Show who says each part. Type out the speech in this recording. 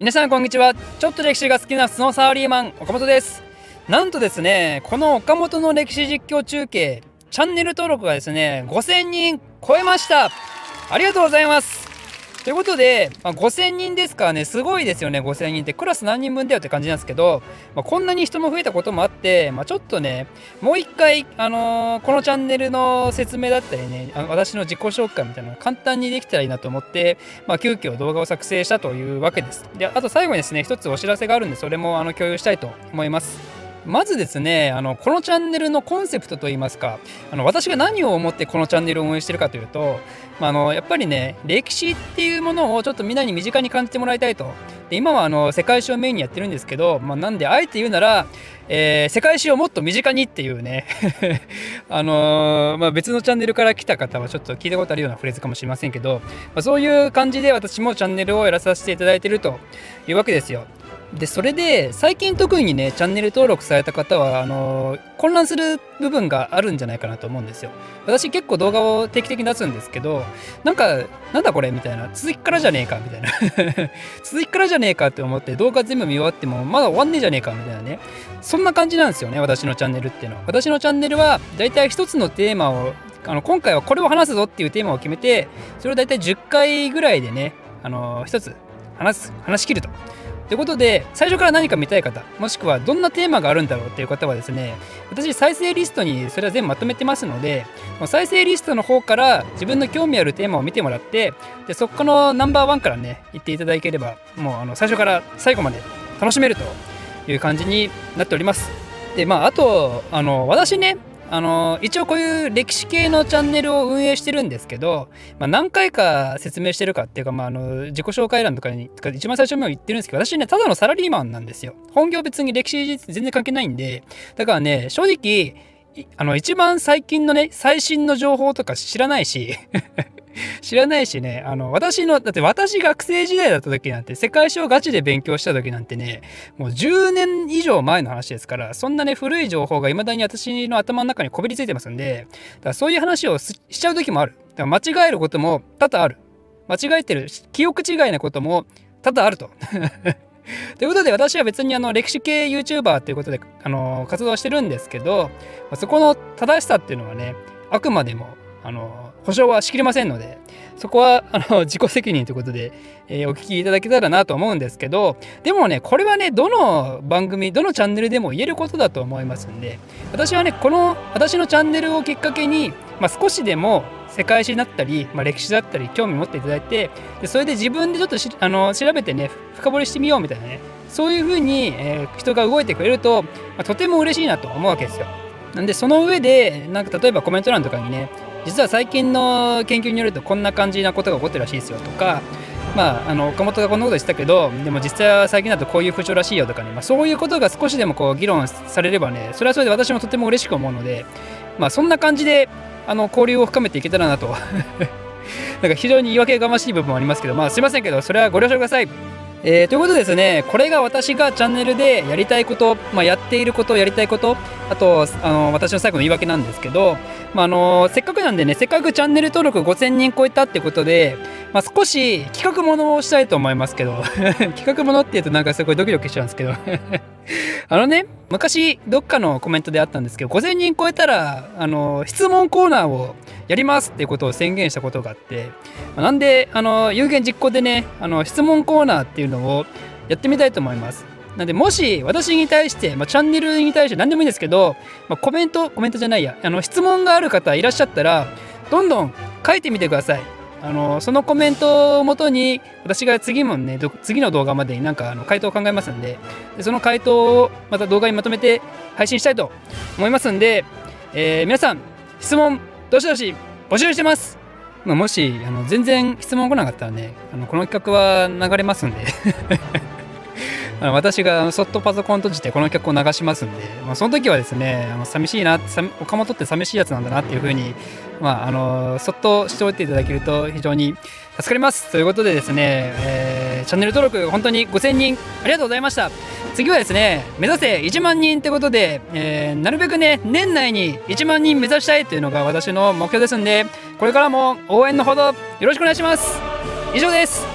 Speaker 1: 皆さんこんにちは。ちょっと歴史が好きなスノーサラリーマン岡本です。なんとですねこの岡本の歴史実況中継チャンネル登録がですね5000人超えました。ありがとうございます。ということで、まあ、5000人ですからね、すごいですよね、5000人って。クラス何人分だよって感じなんですけど、まあ、こんなに人も増えたこともあって、まあ、ちょっとね、もう一回、あのー、このチャンネルの説明だったりね、あの私の自己紹介みたいなのが簡単にできたらいいなと思って、まあ、急遽動画を作成したというわけです。で、あと最後にですね、一つお知らせがあるんで、それもあの共有したいと思います。まずですねあのこのチャンネルのコンセプトといいますかあの私が何を思ってこのチャンネルを運営してるかというと、まあ、あのやっぱりね歴史っていうものをちょっとみんなに身近に感じてもらいたいとで今はあの世界史をメインにやってるんですけど、まあ、なんであえて言うなら、えー、世界史をもっと身近にっていうね あのー、まあ、別のチャンネルから来た方はちょっと聞いたことあるようなフレーズかもしれませんけど、まあ、そういう感じで私もチャンネルをやらさせていただいてるというわけですよ。でそれで最近特にねチャンネル登録された方はあの混乱する部分があるんじゃないかなと思うんですよ。私結構動画を定期的に出すんですけどなんかなんだこれみたいな続きからじゃねえかみたいな。続きからじゃねえかって思って動画全部見終わってもまだ終わんねえじゃねえかみたいなね。そんな感じなんですよね私のチャンネルっていうのは。私のチャンネルはだいたい一つのテーマをあの今回はこれを話すぞっていうテーマを決めてそれをだいたい10回ぐらいでねあの一つ話す話し切ると。ということで最初から何か見たい方もしくはどんなテーマがあるんだろうっていう方はですね私再生リストにそれは全部まとめてますので再生リストの方から自分の興味あるテーマを見てもらってでそこのナンバーワンからね言っていただければもうあの最初から最後まで楽しめるという感じになっております。でまああとあの私ねあの一応こういう歴史系のチャンネルを運営してるんですけど、まあ、何回か説明してるかっていうか、まあ、あの自己紹介欄とかにか一番最初にも言ってるんですけど私ねただのサラリーマンなんですよ。本業別に歴史全然関係ないんでだからね正直あの一番最近のね最新の情報とか知らないし知らないしね、あの、私の、だって私学生時代だった時なんて、世界史をガチで勉強した時なんてね、もう10年以上前の話ですから、そんなね、古い情報が未だに私の頭の中にこびりついてますんで、だからそういう話をしちゃう時もある。だから間違えることも多々ある。間違えてる、記憶違いなことも多々あると。ということで私は別にあの歴史系 YouTuber ということであの活動してるんですけどそこの正しさっていうのはねあくまでもあの保証はしきれませんのでそこは あの自己責任ということで、えー、お聞きいただけたらなと思うんですけどでもねこれはねどの番組どのチャンネルでも言えることだと思いますんで私はねこの私のチャンネルをきっかけに、まあ、少しでも世界史だったり、まあ、歴史だったり興味持っていただいてでそれで自分でちょっとあの調べてね深掘りしてみようみたいなねそういうふうに、えー、人が動いてくれると、まあ、とても嬉しいなと思うわけですよ。なんでその上でなんか例えばコメント欄とかにね実は最近の研究によるとこんな感じなことが起こってるらしいですよとかまあ、あの岡本がこんなことしたけどでも実際は最近だとこういう風潮らしいよとかね、まあ、そういうことが少しでもこう議論されればねそれはそれで私もとても嬉しく思うので、まあ、そんな感じであの交流を深めていけたらなと なんか非常に言い訳がましい部分もありますけど、まあ、すいませんけどそれはご了承ください。えー、ということでですね、これが私がチャンネルでやりたいこと、まあ、やっていること、やりたいこと、あと、あの私の最後の言い訳なんですけど、まあ、あのせっかくなんでね、せっかくチャンネル登録5000人超えたってことで、まあ、少し企画ものをしたいと思いますけど、企画ものって言うとなんかすごいドキドキしちゃうんですけど あのね、昔どっかのコメントであったんですけど、5000人超えたら、あの質問コーナーをやりますっていうことを宣言したことがあって、まあ、なんで、あの有言実行でね、あの質問コーナーっていうのをやってみたいと思います。なんで、もし私に対して、まあ、チャンネルに対して何でもいいんですけど、まあ、コメント、コメントじゃないや、あの質問がある方いらっしゃったら、どんどん書いてみてください。あのそのコメントをもとに私が次もね次の動画までになんかあの回答を考えますんででその回答をまた動画にまとめて配信したいと思いますんで、えー、皆さん質問どしどし募集してます、まあ、もしあの全然質問来なかったらねあのこの企画は流れますんで。あの私がそっとパソコン閉じてこの曲を流しますんで、まあ、その時はですねあの寂しいな岡本って寂しいやつなんだなっていうふうに、まあ、あのそっとしておいていただけると非常に助かります。ということでですね、えー、チャンネル登録本当に5000人ありがとうございました。次はですね目指せ1万人ってことで、えー、なるべくね年内に1万人目指したいというのが私の目標ですんでこれからも応援のほどよろしくお願いします。以上です。